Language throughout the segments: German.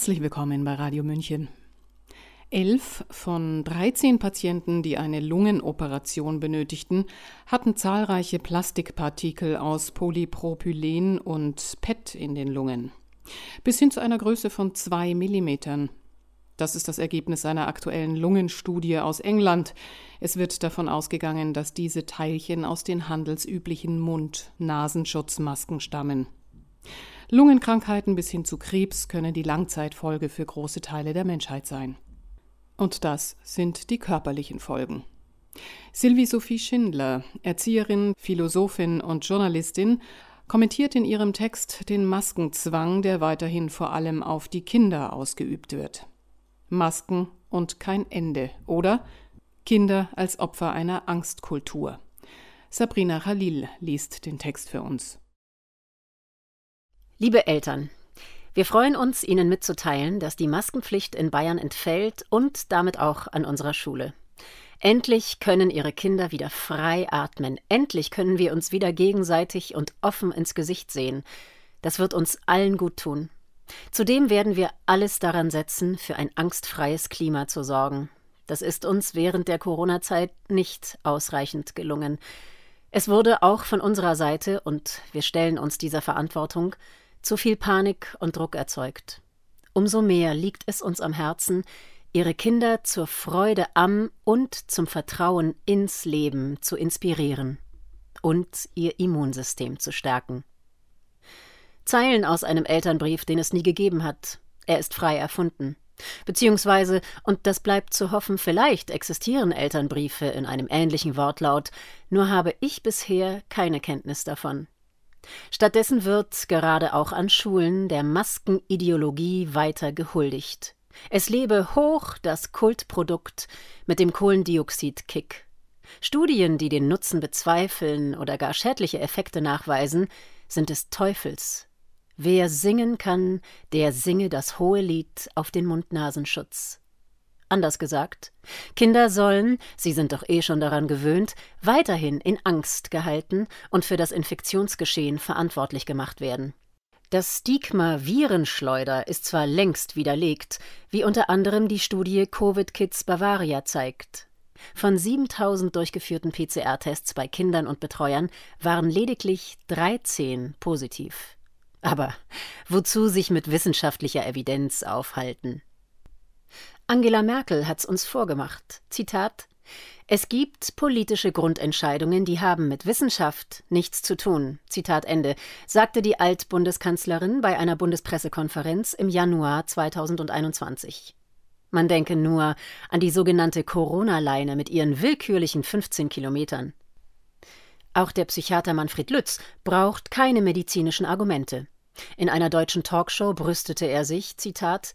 Herzlich willkommen bei Radio München. Elf von 13 Patienten, die eine Lungenoperation benötigten, hatten zahlreiche Plastikpartikel aus Polypropylen und PET in den Lungen. Bis hin zu einer Größe von zwei Millimetern. Das ist das Ergebnis einer aktuellen Lungenstudie aus England. Es wird davon ausgegangen, dass diese Teilchen aus den handelsüblichen Mund-Nasenschutzmasken stammen. Lungenkrankheiten bis hin zu Krebs können die Langzeitfolge für große Teile der Menschheit sein. Und das sind die körperlichen Folgen. Sylvie Sophie Schindler, Erzieherin, Philosophin und Journalistin, kommentiert in ihrem Text den Maskenzwang, der weiterhin vor allem auf die Kinder ausgeübt wird. Masken und kein Ende oder Kinder als Opfer einer Angstkultur. Sabrina Khalil liest den Text für uns. Liebe Eltern, wir freuen uns, Ihnen mitzuteilen, dass die Maskenpflicht in Bayern entfällt und damit auch an unserer Schule. Endlich können Ihre Kinder wieder frei atmen. Endlich können wir uns wieder gegenseitig und offen ins Gesicht sehen. Das wird uns allen gut tun. Zudem werden wir alles daran setzen, für ein angstfreies Klima zu sorgen. Das ist uns während der Corona-Zeit nicht ausreichend gelungen. Es wurde auch von unserer Seite, und wir stellen uns dieser Verantwortung, zu viel Panik und Druck erzeugt. Umso mehr liegt es uns am Herzen, ihre Kinder zur Freude am und zum Vertrauen ins Leben zu inspirieren und ihr Immunsystem zu stärken. Zeilen aus einem Elternbrief, den es nie gegeben hat. Er ist frei erfunden. Beziehungsweise, und das bleibt zu hoffen, vielleicht existieren Elternbriefe in einem ähnlichen Wortlaut, nur habe ich bisher keine Kenntnis davon. Stattdessen wird, gerade auch an Schulen, der Maskenideologie weiter gehuldigt. Es lebe hoch das Kultprodukt mit dem Kohlendioxid-Kick. Studien, die den Nutzen bezweifeln oder gar schädliche Effekte nachweisen, sind des Teufels. Wer singen kann, der singe das hohe Lied auf den Mund-Nasenschutz. Anders gesagt, Kinder sollen, sie sind doch eh schon daran gewöhnt, weiterhin in Angst gehalten und für das Infektionsgeschehen verantwortlich gemacht werden. Das Stigma Virenschleuder ist zwar längst widerlegt, wie unter anderem die Studie Covid Kids Bavaria zeigt. Von 7000 durchgeführten PCR-Tests bei Kindern und Betreuern waren lediglich 13 positiv. Aber wozu sich mit wissenschaftlicher Evidenz aufhalten? Angela Merkel hat's uns vorgemacht. Zitat es gibt politische Grundentscheidungen, die haben mit Wissenschaft nichts zu tun. Zitat Ende, sagte die Altbundeskanzlerin bei einer Bundespressekonferenz im Januar 2021. Man denke nur an die sogenannte Corona-Leine mit ihren willkürlichen 15 Kilometern. Auch der Psychiater Manfred Lütz braucht keine medizinischen Argumente. In einer deutschen Talkshow brüstete er sich, Zitat,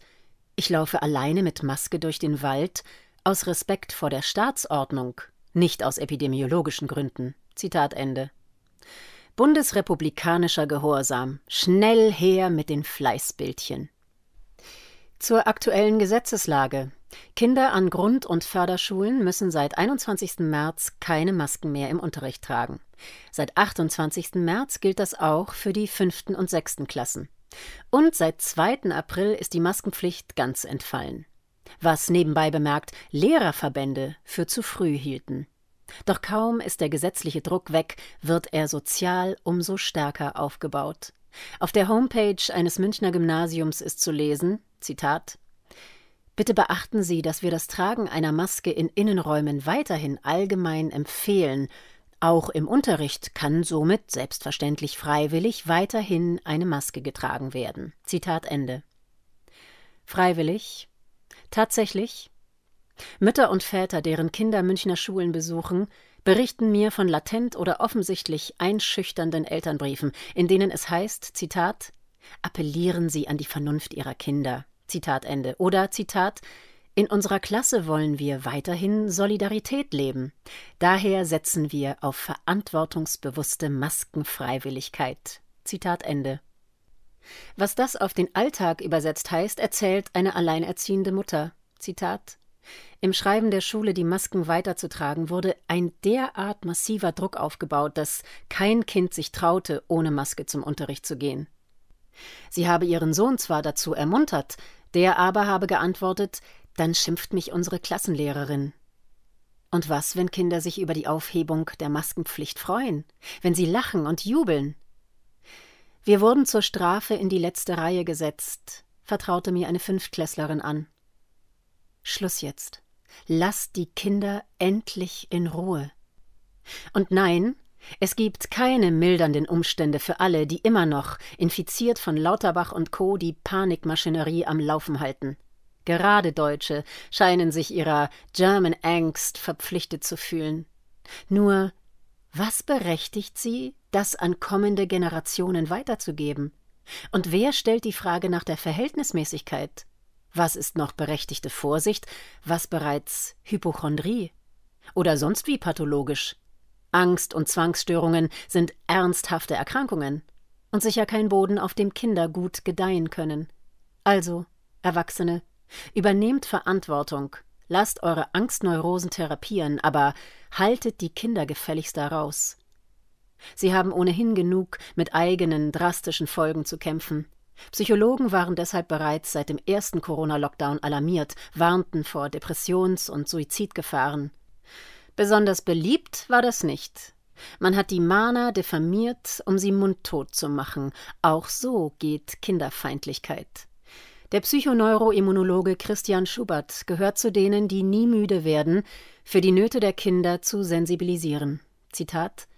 ich laufe alleine mit Maske durch den Wald, aus Respekt vor der Staatsordnung, nicht aus epidemiologischen Gründen. Zitat Ende. Bundesrepublikanischer Gehorsam. Schnell her mit den Fleißbildchen. Zur aktuellen Gesetzeslage. Kinder an Grund- und Förderschulen müssen seit 21. März keine Masken mehr im Unterricht tragen. Seit 28. März gilt das auch für die fünften und sechsten Klassen. Und seit 2. April ist die Maskenpflicht ganz entfallen. Was nebenbei bemerkt Lehrerverbände für zu früh hielten. Doch kaum ist der gesetzliche Druck weg, wird er sozial umso stärker aufgebaut. Auf der Homepage eines Münchner Gymnasiums ist zu lesen: Zitat Bitte beachten Sie, dass wir das Tragen einer Maske in Innenräumen weiterhin allgemein empfehlen auch im Unterricht kann somit selbstverständlich freiwillig weiterhin eine Maske getragen werden. Zitat Ende. Freiwillig? Tatsächlich? Mütter und Väter, deren Kinder Münchner Schulen besuchen, berichten mir von latent oder offensichtlich einschüchternden Elternbriefen, in denen es heißt, Zitat, appellieren Sie an die Vernunft Ihrer Kinder. Zitat Ende. Oder Zitat, in unserer Klasse wollen wir weiterhin Solidarität leben. Daher setzen wir auf verantwortungsbewusste Maskenfreiwilligkeit. Zitat Ende. Was das auf den Alltag übersetzt heißt, erzählt eine alleinerziehende Mutter. Zitat Im Schreiben der Schule, die Masken weiterzutragen, wurde ein derart massiver Druck aufgebaut, dass kein Kind sich traute, ohne Maske zum Unterricht zu gehen. Sie habe ihren Sohn zwar dazu ermuntert, der aber habe geantwortet, dann schimpft mich unsere Klassenlehrerin. Und was, wenn Kinder sich über die Aufhebung der Maskenpflicht freuen, wenn sie lachen und jubeln? Wir wurden zur Strafe in die letzte Reihe gesetzt, vertraute mir eine Fünftklässlerin an. Schluss jetzt. Lass die Kinder endlich in Ruhe. Und nein, es gibt keine mildernden Umstände für alle, die immer noch, infiziert von Lauterbach und Co., die Panikmaschinerie am Laufen halten. Gerade Deutsche scheinen sich ihrer German Angst verpflichtet zu fühlen. Nur, was berechtigt sie, das an kommende Generationen weiterzugeben? Und wer stellt die Frage nach der Verhältnismäßigkeit? Was ist noch berechtigte Vorsicht, was bereits Hypochondrie? Oder sonst wie pathologisch? Angst und Zwangsstörungen sind ernsthafte Erkrankungen und sicher kein Boden, auf dem Kinder gut gedeihen können. Also, Erwachsene, übernehmt Verantwortung, lasst eure Angstneurosen therapieren, aber haltet die Kinder gefälligst daraus. Sie haben ohnehin genug mit eigenen drastischen Folgen zu kämpfen. Psychologen waren deshalb bereits seit dem ersten Corona-Lockdown alarmiert, warnten vor Depressions- und Suizidgefahren. Besonders beliebt war das nicht. Man hat die Mana diffamiert, um sie mundtot zu machen. Auch so geht Kinderfeindlichkeit. Der Psychoneuroimmunologe Christian Schubert gehört zu denen, die nie müde werden, für die Nöte der Kinder zu sensibilisieren. Zitat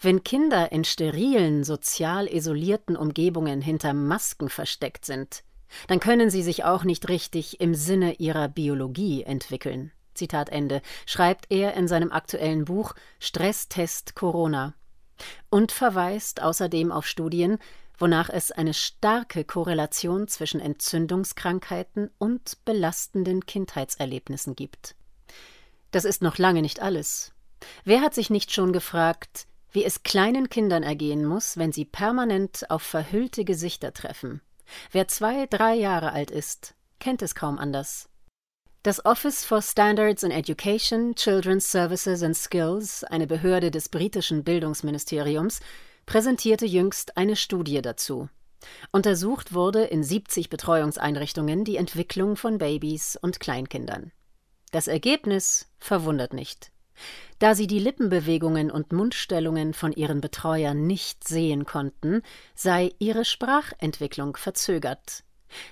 Wenn Kinder in sterilen, sozial isolierten Umgebungen hinter Masken versteckt sind, dann können sie sich auch nicht richtig im Sinne ihrer Biologie entwickeln. Zitat Ende, schreibt er in seinem aktuellen Buch Stresstest Corona und verweist außerdem auf Studien, wonach es eine starke Korrelation zwischen Entzündungskrankheiten und belastenden Kindheitserlebnissen gibt. Das ist noch lange nicht alles. Wer hat sich nicht schon gefragt, wie es kleinen Kindern ergehen muss, wenn sie permanent auf verhüllte Gesichter treffen? Wer zwei, drei Jahre alt ist, kennt es kaum anders. Das Office for Standards in Education, Children's Services and Skills, eine Behörde des britischen Bildungsministeriums, präsentierte jüngst eine Studie dazu. Untersucht wurde in 70 Betreuungseinrichtungen die Entwicklung von Babys und Kleinkindern. Das Ergebnis verwundert nicht. Da sie die Lippenbewegungen und Mundstellungen von ihren Betreuern nicht sehen konnten, sei ihre Sprachentwicklung verzögert.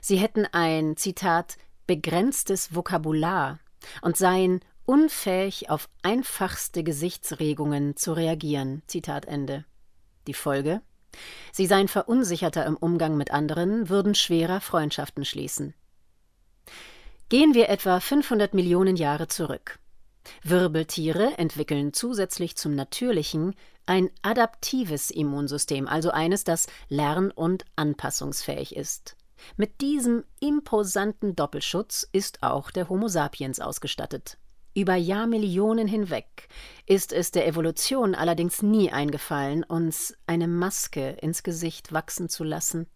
Sie hätten ein, Zitat, begrenztes Vokabular und seien unfähig, auf einfachste Gesichtsregungen zu reagieren. Zitat Ende. Die Folge? Sie seien verunsicherter im Umgang mit anderen, würden schwerer Freundschaften schließen. Gehen wir etwa 500 Millionen Jahre zurück. Wirbeltiere entwickeln zusätzlich zum natürlichen ein adaptives Immunsystem, also eines, das lern- und anpassungsfähig ist. Mit diesem imposanten Doppelschutz ist auch der Homo sapiens ausgestattet. Über Jahrmillionen hinweg ist es der Evolution allerdings nie eingefallen, uns eine Maske ins Gesicht wachsen zu lassen.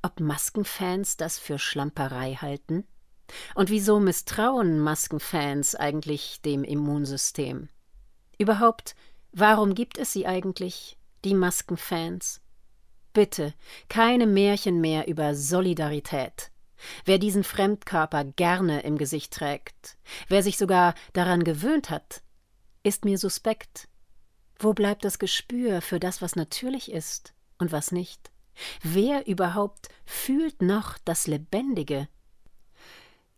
Ob Maskenfans das für Schlamperei halten? Und wieso misstrauen Maskenfans eigentlich dem Immunsystem? Überhaupt, warum gibt es sie eigentlich, die Maskenfans? Bitte, keine Märchen mehr über Solidarität. Wer diesen Fremdkörper gerne im Gesicht trägt, wer sich sogar daran gewöhnt hat, ist mir suspekt. Wo bleibt das Gespür für das, was natürlich ist und was nicht? Wer überhaupt fühlt noch das Lebendige?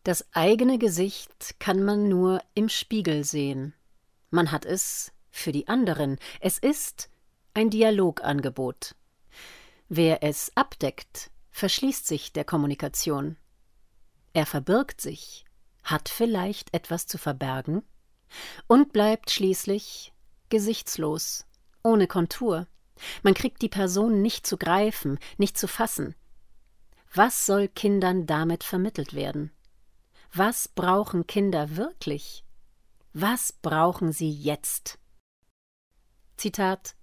Das eigene Gesicht kann man nur im Spiegel sehen. Man hat es für die anderen. Es ist ein Dialogangebot. Wer es abdeckt, verschließt sich der Kommunikation. Er verbirgt sich, hat vielleicht etwas zu verbergen und bleibt schließlich gesichtslos, ohne Kontur. Man kriegt die Person nicht zu greifen, nicht zu fassen. Was soll Kindern damit vermittelt werden? Was brauchen Kinder wirklich? Was brauchen sie jetzt? Zitat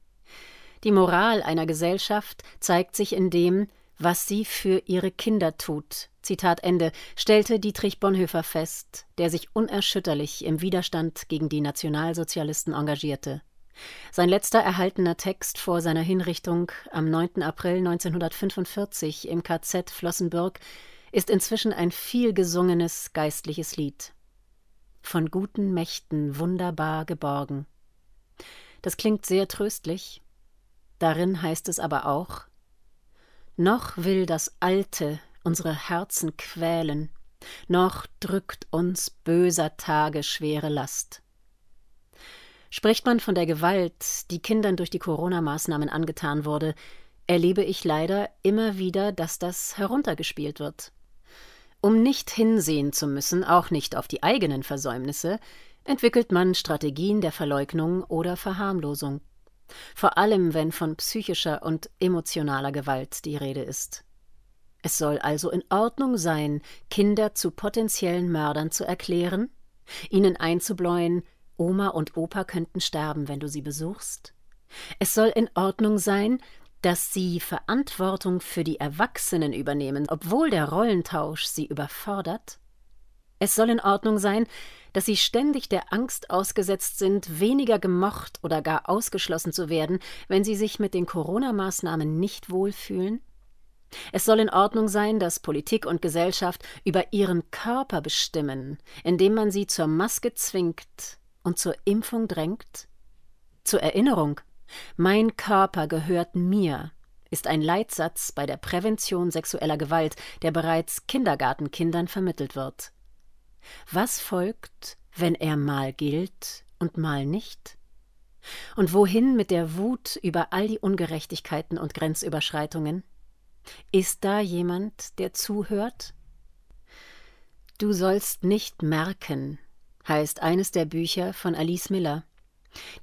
die Moral einer Gesellschaft zeigt sich in dem, was sie für ihre Kinder tut. Zitat Ende, stellte Dietrich Bonhoeffer fest, der sich unerschütterlich im Widerstand gegen die Nationalsozialisten engagierte. Sein letzter erhaltener Text vor seiner Hinrichtung am 9. April 1945 im KZ Flossenbürg ist inzwischen ein vielgesungenes geistliches Lied. Von guten Mächten wunderbar geborgen. Das klingt sehr tröstlich. Darin heißt es aber auch: Noch will das Alte unsere Herzen quälen, noch drückt uns böser Tage schwere Last. Spricht man von der Gewalt, die Kindern durch die Corona-Maßnahmen angetan wurde, erlebe ich leider immer wieder, dass das heruntergespielt wird. Um nicht hinsehen zu müssen, auch nicht auf die eigenen Versäumnisse, entwickelt man Strategien der Verleugnung oder Verharmlosung. Vor allem, wenn von psychischer und emotionaler Gewalt die Rede ist. Es soll also in Ordnung sein, Kinder zu potenziellen Mördern zu erklären, ihnen einzubläuen, Oma und Opa könnten sterben, wenn du sie besuchst. Es soll in Ordnung sein, dass sie Verantwortung für die Erwachsenen übernehmen, obwohl der Rollentausch sie überfordert. Es soll in Ordnung sein, dass sie ständig der Angst ausgesetzt sind, weniger gemocht oder gar ausgeschlossen zu werden, wenn sie sich mit den Corona-Maßnahmen nicht wohlfühlen. Es soll in Ordnung sein, dass Politik und Gesellschaft über ihren Körper bestimmen, indem man sie zur Maske zwingt und zur Impfung drängt? Zur Erinnerung, mein Körper gehört mir, ist ein Leitsatz bei der Prävention sexueller Gewalt, der bereits Kindergartenkindern vermittelt wird. Was folgt, wenn er mal gilt und mal nicht? Und wohin mit der Wut über all die Ungerechtigkeiten und Grenzüberschreitungen? Ist da jemand, der zuhört? Du sollst nicht merken, heißt eines der Bücher von Alice Miller.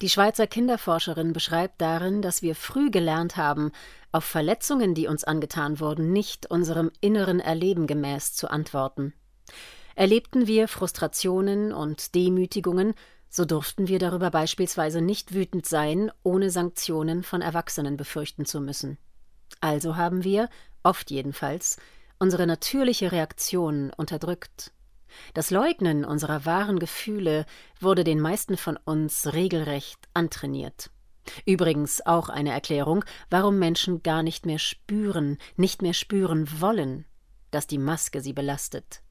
Die Schweizer Kinderforscherin beschreibt darin, dass wir früh gelernt haben, auf Verletzungen, die uns angetan wurden, nicht unserem inneren Erleben gemäß zu antworten. Erlebten wir Frustrationen und Demütigungen, so durften wir darüber beispielsweise nicht wütend sein, ohne Sanktionen von Erwachsenen befürchten zu müssen. Also haben wir, oft jedenfalls, unsere natürliche Reaktion unterdrückt. Das Leugnen unserer wahren Gefühle wurde den meisten von uns regelrecht antrainiert. Übrigens auch eine Erklärung, warum Menschen gar nicht mehr spüren, nicht mehr spüren wollen, dass die Maske sie belastet.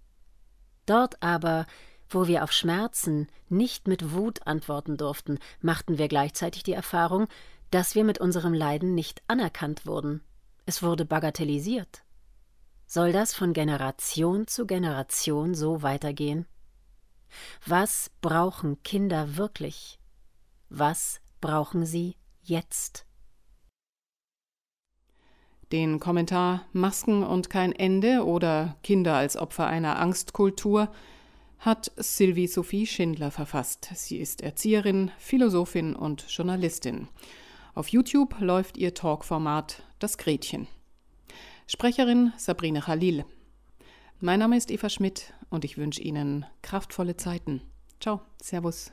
Dort aber, wo wir auf Schmerzen nicht mit Wut antworten durften, machten wir gleichzeitig die Erfahrung, dass wir mit unserem Leiden nicht anerkannt wurden. Es wurde bagatellisiert. Soll das von Generation zu Generation so weitergehen? Was brauchen Kinder wirklich? Was brauchen sie jetzt? Den Kommentar Masken und kein Ende oder Kinder als Opfer einer Angstkultur hat Sylvie Sophie Schindler verfasst. Sie ist Erzieherin, Philosophin und Journalistin. Auf YouTube läuft ihr Talkformat Das Gretchen. Sprecherin Sabrina Khalil. Mein Name ist Eva Schmidt und ich wünsche Ihnen kraftvolle Zeiten. Ciao, Servus.